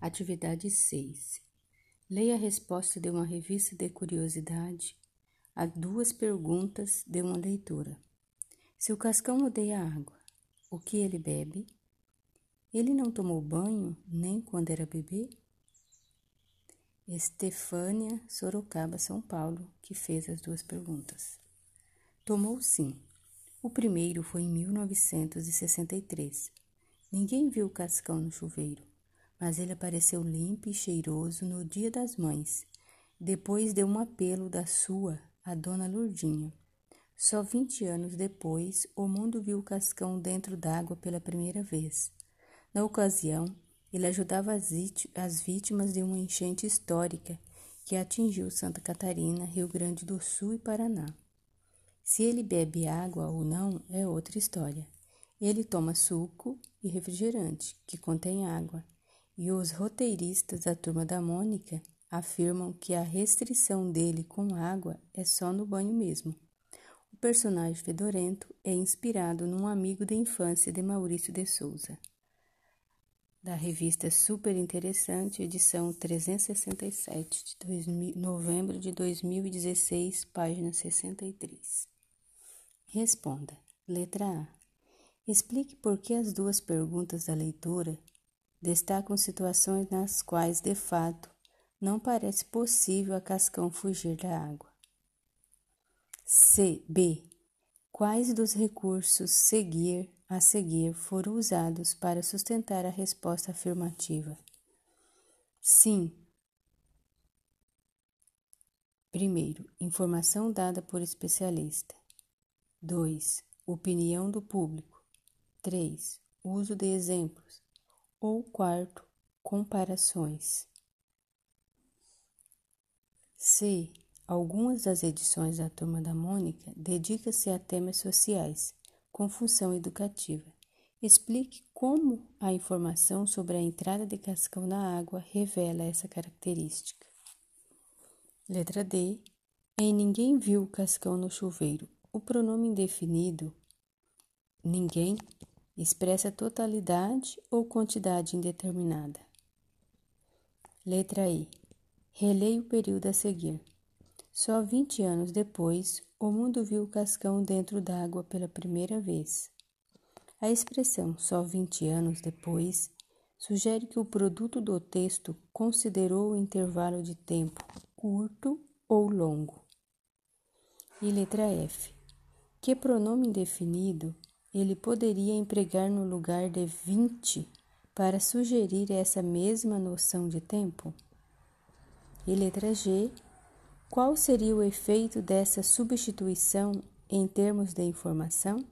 Atividade 6. Leia a resposta de uma revista de curiosidade a duas perguntas de uma leitura. Se o cascão odeia água, o que ele bebe? Ele não tomou banho nem quando era bebê? Estefânia Sorocaba, São Paulo, que fez as duas perguntas. Tomou sim. O primeiro foi em 1963. Ninguém viu o cascão no chuveiro mas ele apareceu limpo e cheiroso no dia das mães, depois de um apelo da sua, a dona Lourdinha. Só vinte anos depois, o mundo viu o Cascão dentro d'água pela primeira vez. Na ocasião, ele ajudava as vítimas de uma enchente histórica que atingiu Santa Catarina, Rio Grande do Sul e Paraná. Se ele bebe água ou não é outra história. Ele toma suco e refrigerante, que contém água, e os roteiristas da Turma da Mônica afirmam que a restrição dele com água é só no banho mesmo. O personagem fedorento é inspirado num amigo de infância de Maurício de Souza. Da revista Super Interessante, edição 367, de 2000, novembro de 2016, página 63. Responda. Letra A. Explique por que as duas perguntas da leitora destacam situações nas quais, de fato, não parece possível a Cascão fugir da água. C. B. Quais dos recursos seguir a seguir foram usados para sustentar a resposta afirmativa? Sim. Primeiro, informação dada por especialista. 2. Opinião do público. 3. Uso de exemplos ou quarto, comparações. C. Algumas das edições da Turma da Mônica dedica-se a temas sociais, com função educativa. Explique como a informação sobre a entrada de cascão na água revela essa característica. Letra D. Em Ninguém viu o cascão no chuveiro. O pronome indefinido ninguém expressa totalidade ou quantidade indeterminada. Letra I. Releia o período a seguir. Só 20 anos depois, o mundo viu o cascão dentro d'água pela primeira vez. A expressão só 20 anos depois sugere que o produto do texto considerou o intervalo de tempo curto ou longo. E letra F. Que pronome indefinido ele poderia empregar no lugar de 20 para sugerir essa mesma noção de tempo? E letra G, qual seria o efeito dessa substituição em termos de informação?